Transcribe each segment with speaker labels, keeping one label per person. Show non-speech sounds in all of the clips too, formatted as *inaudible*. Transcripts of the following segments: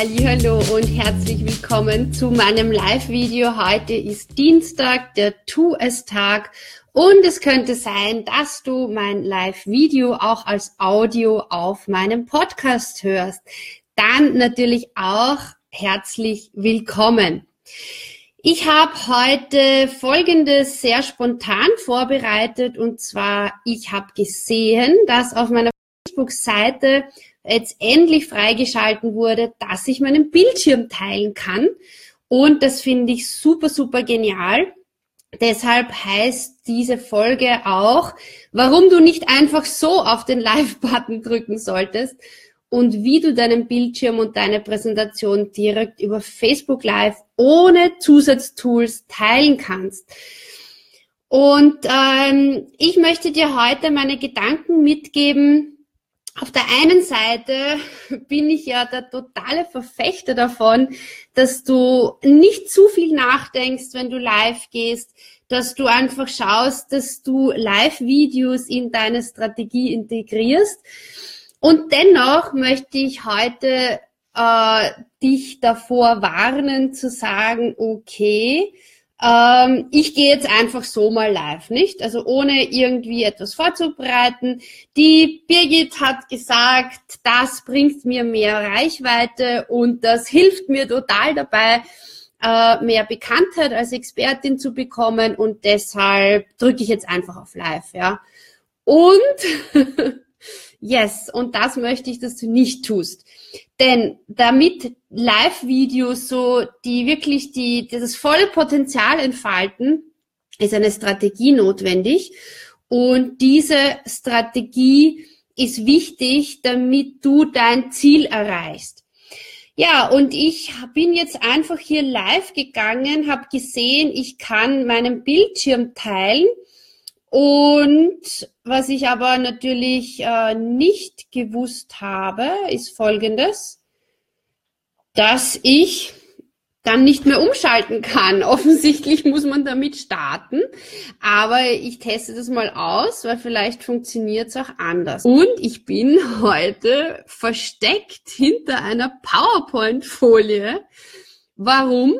Speaker 1: Hallo und herzlich willkommen zu meinem Live-Video. Heute ist Dienstag, der Tu-es-Tag und es könnte sein, dass du mein Live-Video auch als Audio auf meinem Podcast hörst. Dann natürlich auch herzlich willkommen. Ich habe heute Folgendes sehr spontan vorbereitet und zwar, ich habe gesehen, dass auf meiner Facebook-Seite jetzt endlich freigeschalten wurde, dass ich meinen Bildschirm teilen kann. Und das finde ich super, super genial. Deshalb heißt diese Folge auch, warum du nicht einfach so auf den Live-Button drücken solltest und wie du deinen Bildschirm und deine Präsentation direkt über Facebook Live ohne Zusatztools teilen kannst. Und ähm, ich möchte dir heute meine Gedanken mitgeben, auf der einen Seite bin ich ja der totale Verfechter davon, dass du nicht zu viel nachdenkst, wenn du live gehst, dass du einfach schaust, dass du Live-Videos in deine Strategie integrierst. Und dennoch möchte ich heute äh, dich davor warnen zu sagen, okay, ähm, ich gehe jetzt einfach so mal live, nicht? Also ohne irgendwie etwas vorzubereiten. Die Birgit hat gesagt, das bringt mir mehr Reichweite und das hilft mir total dabei, äh, mehr Bekanntheit als Expertin zu bekommen und deshalb drücke ich jetzt einfach auf live, ja. Und *laughs* yes, und das möchte ich, dass du nicht tust. Denn damit Live-Videos so, die wirklich die, das volle Potenzial entfalten, ist eine Strategie notwendig. Und diese Strategie ist wichtig, damit du dein Ziel erreichst. Ja, und ich bin jetzt einfach hier live gegangen, habe gesehen, ich kann meinen Bildschirm teilen. Und was ich aber natürlich äh, nicht gewusst habe, ist Folgendes, dass ich dann nicht mehr umschalten kann. *laughs* Offensichtlich muss man damit starten, aber ich teste das mal aus, weil vielleicht funktioniert es auch anders. Und ich bin heute versteckt hinter einer PowerPoint-Folie. Warum?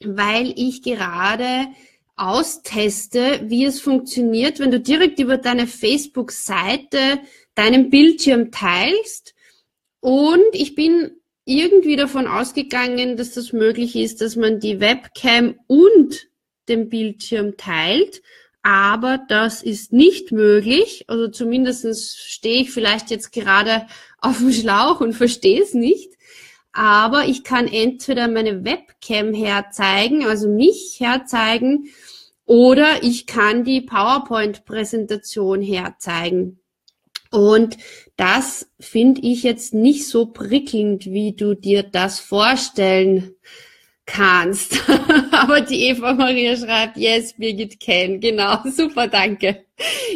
Speaker 1: Weil ich gerade austeste, wie es funktioniert, wenn du direkt über deine Facebook-Seite deinen Bildschirm teilst. Und ich bin irgendwie davon ausgegangen, dass das möglich ist, dass man die Webcam und den Bildschirm teilt. Aber das ist nicht möglich. Also zumindest stehe ich vielleicht jetzt gerade auf dem Schlauch und verstehe es nicht aber ich kann entweder meine Webcam herzeigen, also mich herzeigen, oder ich kann die PowerPoint-Präsentation herzeigen. Und das finde ich jetzt nicht so prickelnd, wie du dir das vorstellen kannst. *laughs* Aber die Eva Maria schreibt, yes, Birgit can. Genau, *laughs* super, danke.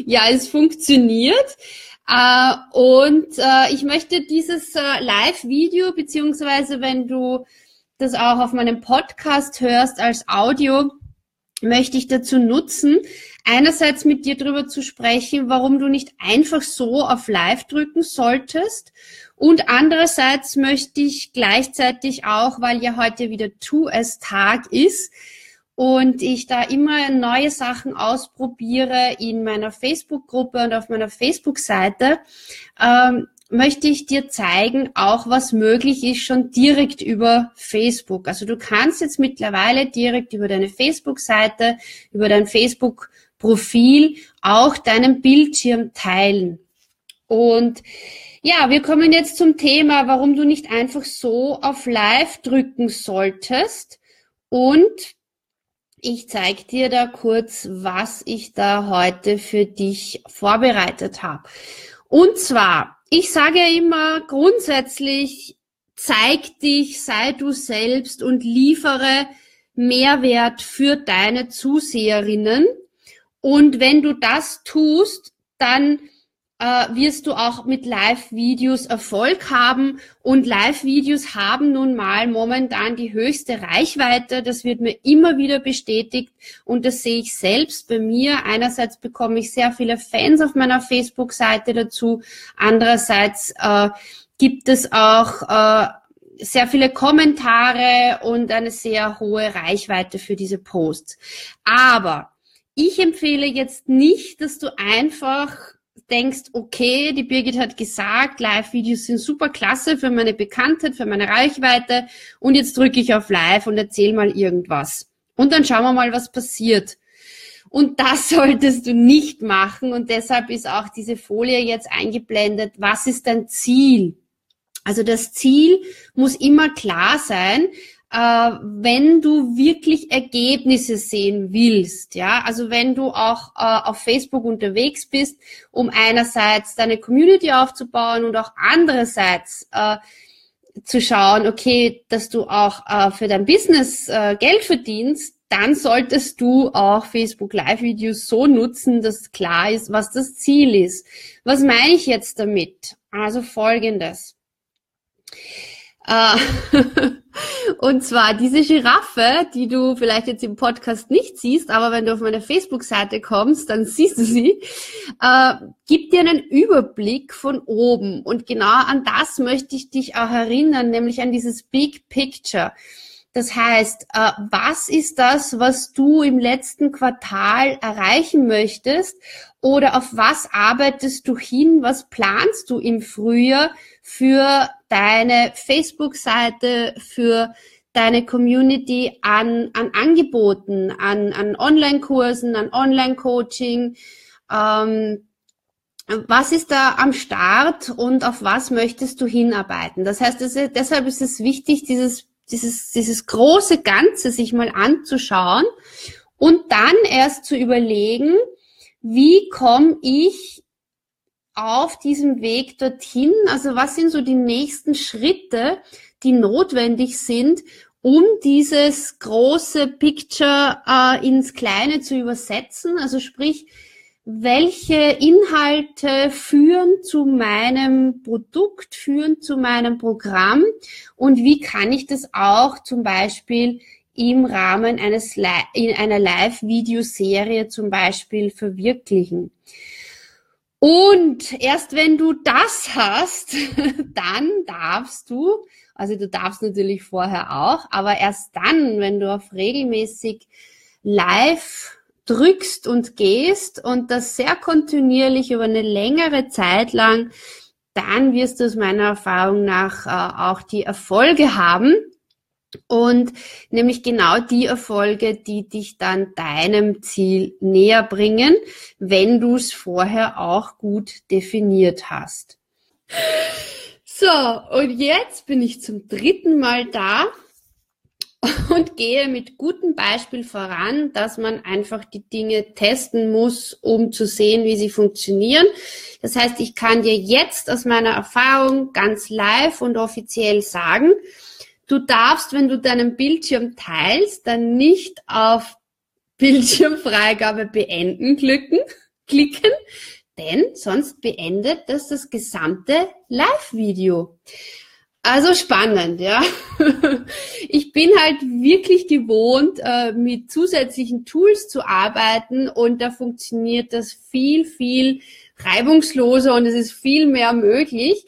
Speaker 1: Ja, es funktioniert. Äh, und äh, ich möchte dieses äh, Live-Video, beziehungsweise wenn du das auch auf meinem Podcast hörst als Audio, möchte ich dazu nutzen, einerseits mit dir darüber zu sprechen, warum du nicht einfach so auf Live drücken solltest. Und andererseits möchte ich gleichzeitig auch, weil ja heute wieder Tu-es-Tag ist, und ich da immer neue Sachen ausprobiere in meiner Facebook-Gruppe und auf meiner Facebook-Seite, ähm, möchte ich dir zeigen, auch was möglich ist schon direkt über Facebook. Also du kannst jetzt mittlerweile direkt über deine Facebook-Seite, über dein Facebook-Profil auch deinen Bildschirm teilen. Und ja, wir kommen jetzt zum Thema, warum du nicht einfach so auf Live drücken solltest und ich zeige dir da kurz, was ich da heute für dich vorbereitet habe. Und zwar, ich sage ja immer grundsätzlich, zeig dich, sei du selbst und liefere Mehrwert für deine Zuseherinnen. Und wenn du das tust, dann äh, wirst du auch mit Live-Videos Erfolg haben. Und Live-Videos haben nun mal momentan die höchste Reichweite. Das wird mir immer wieder bestätigt und das sehe ich selbst bei mir. Einerseits bekomme ich sehr viele Fans auf meiner Facebook-Seite dazu. Andererseits äh, gibt es auch äh, sehr viele Kommentare und eine sehr hohe Reichweite für diese Posts. Aber ich empfehle jetzt nicht, dass du einfach denkst, okay, die Birgit hat gesagt, Live-Videos sind super klasse für meine Bekanntheit, für meine Reichweite und jetzt drücke ich auf Live und erzähl mal irgendwas. Und dann schauen wir mal, was passiert. Und das *laughs* solltest du nicht machen und deshalb ist auch diese Folie jetzt eingeblendet. Was ist dein Ziel? Also das Ziel muss immer klar sein, wenn du wirklich Ergebnisse sehen willst, ja, also wenn du auch äh, auf Facebook unterwegs bist, um einerseits deine Community aufzubauen und auch andererseits äh, zu schauen, okay, dass du auch äh, für dein Business äh, Geld verdienst, dann solltest du auch Facebook Live-Videos so nutzen, dass klar ist, was das Ziel ist. Was meine ich jetzt damit? Also folgendes. Äh, *laughs* und zwar diese Giraffe, die du vielleicht jetzt im Podcast nicht siehst, aber wenn du auf meine Facebook-Seite kommst, dann *laughs* siehst du sie, äh, gibt dir einen Überblick von oben. Und genau an das möchte ich dich auch erinnern, nämlich an dieses Big Picture. Das heißt, äh, was ist das, was du im letzten Quartal erreichen möchtest? Oder auf was arbeitest du hin? Was planst du im Frühjahr für deine Facebook-Seite, für deine Community an, an Angeboten, an, an Online-Kursen, an Online-Coaching? Ähm, was ist da am Start und auf was möchtest du hinarbeiten? Das heißt, ist, deshalb ist es wichtig, dieses dieses, dieses große Ganze sich mal anzuschauen und dann erst zu überlegen, wie komme ich auf diesem Weg dorthin? Also was sind so die nächsten Schritte, die notwendig sind, um dieses große Picture äh, ins Kleine zu übersetzen? Also sprich, welche Inhalte führen zu meinem Produkt, führen zu meinem Programm und wie kann ich das auch zum Beispiel im Rahmen eines in einer Live-Videoserie zum Beispiel verwirklichen. Und erst wenn du das hast, *laughs* dann darfst du, also du darfst natürlich vorher auch, aber erst dann, wenn du auf regelmäßig live drückst und gehst und das sehr kontinuierlich über eine längere Zeit lang, dann wirst du aus meiner Erfahrung nach äh, auch die Erfolge haben. Und nämlich genau die Erfolge, die dich dann deinem Ziel näher bringen, wenn du es vorher auch gut definiert hast. So, und jetzt bin ich zum dritten Mal da und gehe mit gutem Beispiel voran, dass man einfach die Dinge testen muss, um zu sehen, wie sie funktionieren. Das heißt, ich kann dir jetzt aus meiner Erfahrung ganz live und offiziell sagen, du darfst, wenn du deinen Bildschirm teilst, dann nicht auf Bildschirmfreigabe beenden klicken, *laughs* klicken, denn sonst beendet das das gesamte Live-Video. Also spannend, ja. *laughs* Ich bin halt wirklich gewohnt, äh, mit zusätzlichen Tools zu arbeiten und da funktioniert das viel, viel reibungsloser und es ist viel mehr möglich.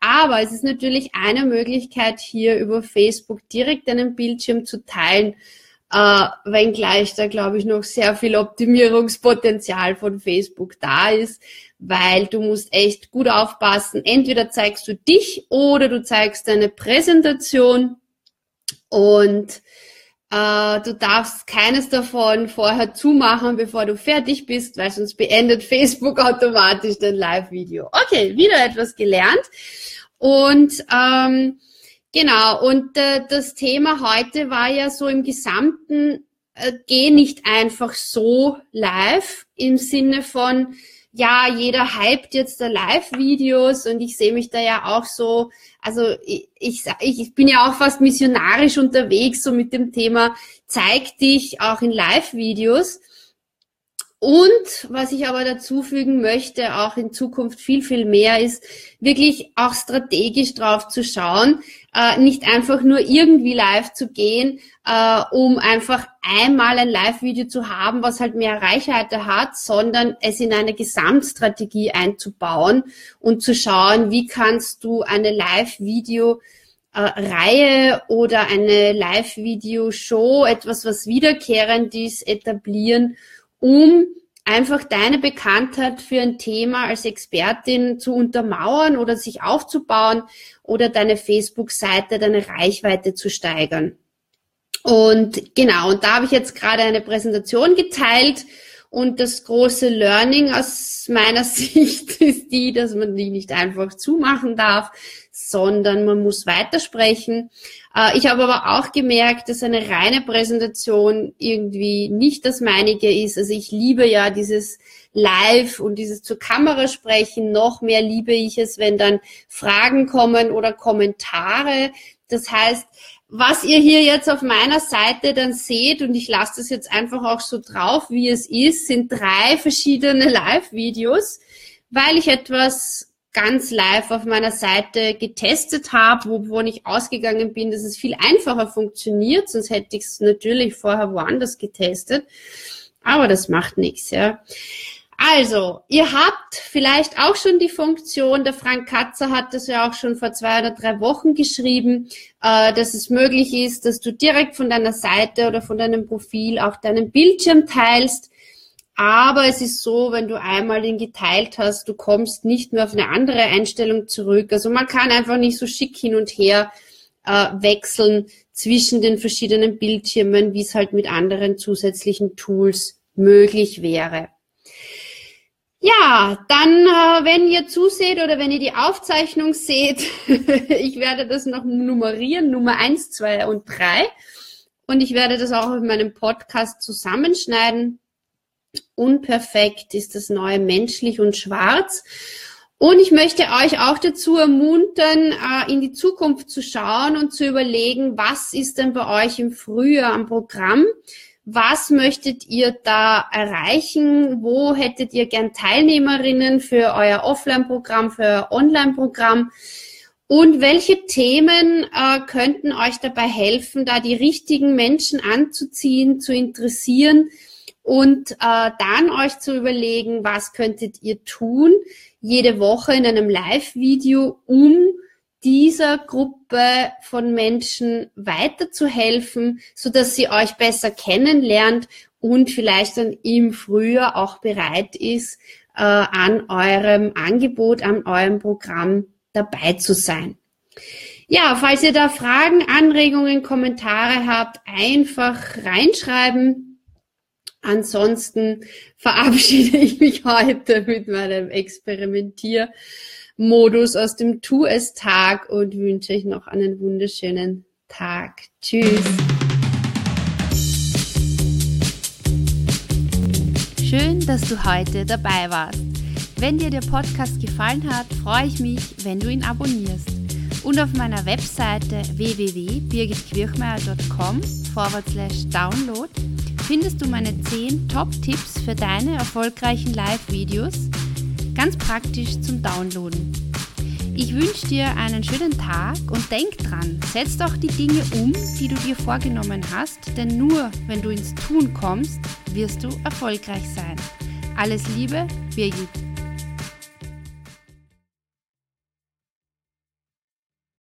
Speaker 1: Aber es ist natürlich eine Möglichkeit, hier über Facebook direkt einen Bildschirm zu teilen, äh, wenngleich da, glaube ich, noch sehr viel Optimierungspotenzial von Facebook da ist weil du musst echt gut aufpassen. Entweder zeigst du dich oder du zeigst deine Präsentation und äh, du darfst keines davon vorher zumachen, bevor du fertig bist, weil sonst beendet *laughs* Facebook automatisch dein Live-Video. Okay, wieder etwas gelernt. Und ähm, genau, und äh, das Thema heute war ja so im Gesamten, äh, geh nicht einfach so live im Sinne von, ja, jeder hypt jetzt da Live-Videos und ich sehe mich da ja auch so, also ich, ich, ich bin ja auch fast missionarisch unterwegs, so mit dem Thema, zeig dich auch in Live-Videos. Und was ich aber dazu fügen möchte, auch in Zukunft viel, viel mehr, ist wirklich auch strategisch drauf zu schauen, äh, nicht einfach nur irgendwie live zu gehen, äh, um einfach einmal ein Live-Video zu haben, was halt mehr Reichweite hat, sondern es in eine Gesamtstrategie einzubauen und zu schauen, wie kannst du eine Live-Video äh, Reihe oder eine Live-Video-Show, etwas, was wiederkehrend ist, etablieren, um einfach deine Bekanntheit für ein Thema als Expertin zu untermauern oder sich aufzubauen oder deine Facebook-Seite, deine Reichweite zu steigern. Und genau, und da habe ich jetzt gerade eine Präsentation geteilt und das große Learning aus meiner *laughs* Sicht ist die, dass man die nicht einfach zumachen darf, sondern man muss weitersprechen. Äh, ich habe aber auch gemerkt, dass eine reine Präsentation irgendwie nicht das meinige ist. Also ich liebe ja dieses Live und dieses zur Kamera sprechen. Noch mehr liebe ich es, wenn dann Fragen kommen oder Kommentare. Das heißt, was ihr hier jetzt auf meiner Seite dann seht, und ich lasse das jetzt einfach auch so drauf, wie es ist, sind drei verschiedene *laughs* Live-Videos, weil ich etwas ganz live auf meiner Seite getestet habe, wovon ich ausgegangen bin, dass es viel einfacher funktioniert, sonst hätte ich es natürlich vorher woanders getestet. Aber das macht nichts, ja. Also, ihr habt vielleicht auch schon die Funktion, der Frank Katzer hat das ja auch schon vor zwei oder drei Wochen geschrieben, äh, dass es möglich ist, dass du direkt von deiner Seite oder von deinem Profil auch deinen Bildschirm teilst. Aber es ist so, wenn du einmal den geteilt hast, du kommst nicht mehr auf eine andere Einstellung zurück. Also man kann einfach nicht so schick hin und her äh, wechseln zwischen den verschiedenen Bildschirmen, wie es halt mit anderen zusätzlichen Tools möglich wäre. Ja, dann, äh, wenn ihr zuseht oder wenn ihr die Aufzeichnung seht, *laughs* ich werde das noch nummerieren, Nummer eins, zwei und drei. Und ich werde das auch in meinem Podcast zusammenschneiden Unperfekt ist das neue menschlich und schwarz. Und ich möchte euch auch dazu ermuntern, äh, in die Zukunft zu schauen und zu überlegen, was ist denn bei euch im Frühjahr am Programm? Was möchtet ihr da erreichen? Wo hättet ihr gern Teilnehmerinnen für euer Offline-Programm, für euer Online-Programm? Und welche Themen äh, könnten euch dabei helfen, da die richtigen Menschen anzuziehen, zu interessieren? und äh, dann euch zu überlegen, was könntet ihr tun, jede Woche in einem Live-Video, um dieser Gruppe von Menschen weiterzuhelfen, so dass sie euch besser kennenlernt und vielleicht dann im Frühjahr auch bereit ist, äh, an eurem Angebot, an eurem Programm dabei zu sein. Ja, falls ihr da Fragen, Anregungen, Kommentare habt, einfach reinschreiben. Ansonsten verabschiede *laughs* ich mich heute mit meinem Experimentiermodus aus dem Tu es Tag und wünsche euch noch einen wunderschönen Tag. Tschüss.
Speaker 2: Schön, dass du heute dabei warst. Wenn dir der Podcast gefallen hat, freue ich mich, wenn du ihn abonnierst. Und auf meiner Webseite www.birgitquirchmeier.com forward slash download findest du meine 10 Top-Tipps für deine erfolgreichen Live-Videos, ganz praktisch zum Downloaden. Ich wünsche dir einen schönen Tag und denk dran, setz doch die Dinge um, die du dir vorgenommen hast, denn nur wenn du ins Tun kommst, wirst du erfolgreich sein. Alles Liebe, Birgit.